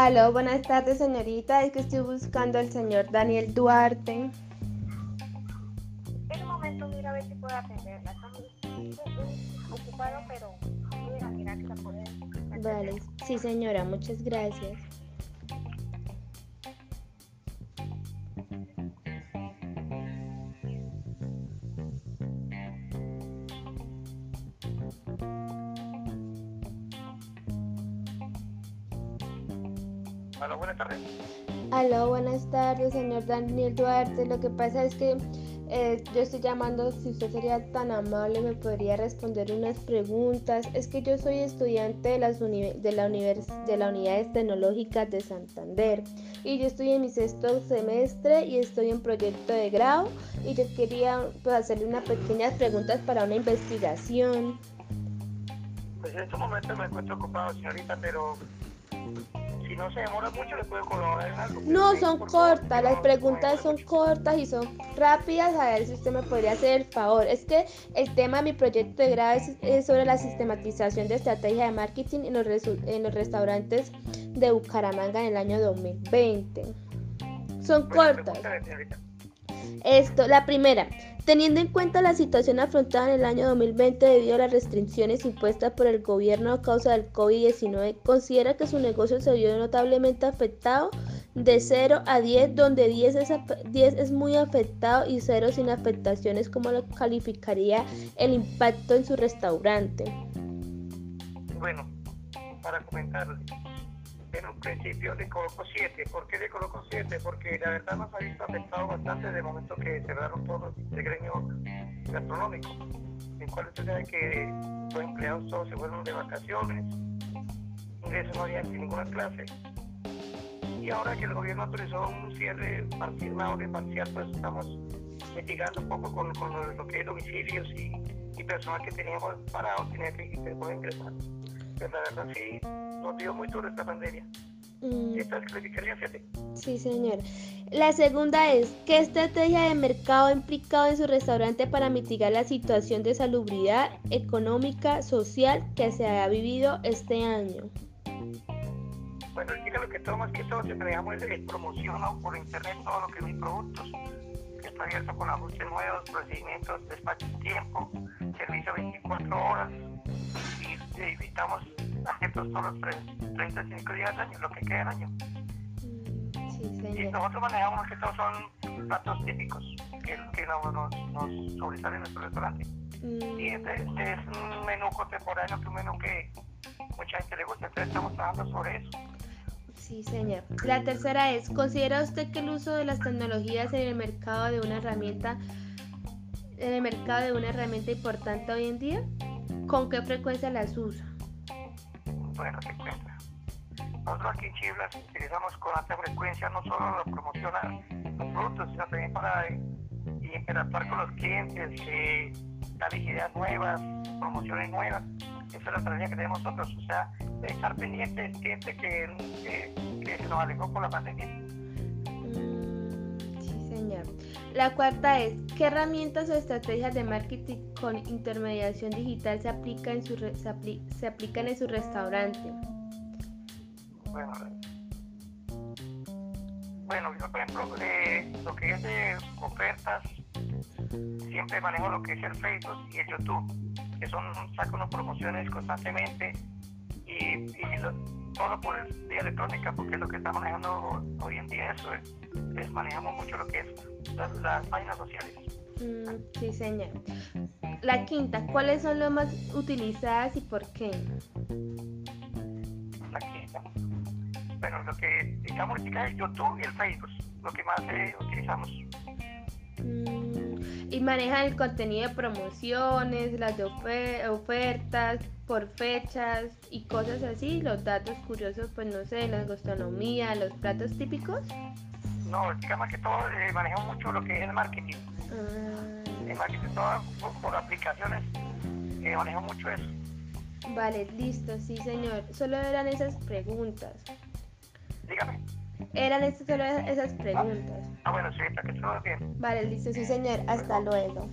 Aló, buenas tardes, señorita. Es que estoy buscando al señor Daniel Duarte. En un momento, mira a ver si puedo atenderla. Estamos ocupados, pero mira, mira que la puede. Vale, sí, señora, muchas gracias. Hola, buenas tardes. Aló, buenas tardes, señor Daniel Duarte. Lo que pasa es que eh, yo estoy llamando, si usted sería tan amable, me podría responder unas preguntas. Es que yo soy estudiante de, las de, la univers de la Unidades Tecnológicas de Santander y yo estoy en mi sexto semestre y estoy en proyecto de grado y yo quería pues, hacerle unas pequeñas preguntas para una investigación. Pues en estos momentos me encuentro ocupado, señorita, pero no se demora mucho, le puedo colaborar en algo. No, son cortas, las preguntas son cortas y son rápidas. A ver si usted me podría hacer el favor. Es que el tema de mi proyecto de grado es, sobre la sistematización de estrategia de marketing en los, en los restaurantes de Bucaramanga en el año 2020. Son cortas. Esto, la primera, Teniendo en cuenta la situación afrontada en el año 2020 debido a las restricciones impuestas por el gobierno a causa del COVID-19, ¿considera que su negocio se vio notablemente afectado? De 0 a 10, donde 10 es, 10 es muy afectado y 0 sin afectaciones, ¿cómo lo calificaría el impacto en su restaurante? Bueno, para comentarle, en un principio le coloco 7. ¿Por qué le coloco 7? Porque la verdad nos ha visto afectado bastante de momento que cerraron todos el gremio gastronómico, en cual usted sabe que los empleados todos se fueron de vacaciones, ingresos no había ninguna clase. Y ahora que el gobierno autorizó un cierre parcial, una parcial, pues estamos mitigando un poco con, con lo, que es domicilios y, y personal que teníamos parado, tenía que poder ingresar. Pero la verdad sí, nos dio muy duro esta pandemia. Mm. ¿Esta calificaría 7? Sí, señor. La segunda es, ¿qué estrategia de mercado ha implicado en su restaurante para mitigar la situación de salubridad económica, social que se ha vivido este año? Bueno, lo que todo más que todo, siempre digamos, es promoción por internet todo lo que es mis productos. Está abierto con ajustes nuevos, procedimientos, despacho de tiempo, servicio 24 horas y evitamos agentos todos los 35 días al año, lo que queda del año. Sí, y nosotros manejamos que todos son platos típicos que, que nos, nos, sobresalen en nuestro restaurante. Mm. Y este, este, es un menú contemporáneo, que un menú que mucha gente le gusta, entonces estamos trabajando sobre eso. Sí, señor. La tercera es, ¿considera usted que el uso de las tecnologías en el mercado de una herramienta en el mercado de una herramienta importante hoy en día? ¿Con qué frecuencia las usa? Bueno, se encuentra. Nosotros aquí en Chivas utilizamos con alta frecuencia no solo para promocionar los productos, sino también para eh, interactuar con los clientes, eh, dar ideas nuevas, promociones nuevas. Esa es la estrategia que tenemos nosotros, o sea, estar pendiente del cliente que, que, se nos alejó por la pandemia. Mm, sí, señor. La cuarta es, ¿qué herramientas o estrategias de marketing con intermediación digital se, aplica en su se, aplican en su restaurante? Bueno, bueno yo por ejemplo, eh, lo que es de ofertas, siempre manejo lo que es el Facebook y el YouTube, que son, saco unas promociones constantemente y, todo por vía electrónica, porque es lo que está manejando hoy en día eso es, manejamos mucho lo que es las, páginas sociales. Mm, sí, señor. La quinta, ¿cuáles son las más utilizadas y por qué? La quinta. Bueno, lo que digamos es YouTube y el Facebook, lo que más eh, utilizamos. Mm, y manejan el contenido de promociones, las de ofertas, por fechas y cosas así, los datos curiosos, pues no sé, la gastronomía, los platos típicos. No, digamos que todo eh, manejamos mucho lo que es el marketing. Ah. El marketing todo por, aplicaciones, eh, manejo mucho eso. Vale, listo, sí señor. Solo eran esas preguntas. Dígame. Eran estas, solo esas preguntas. Ah, bueno, sí, para que todo bien. Vale, listo, sí señor. Hasta luego.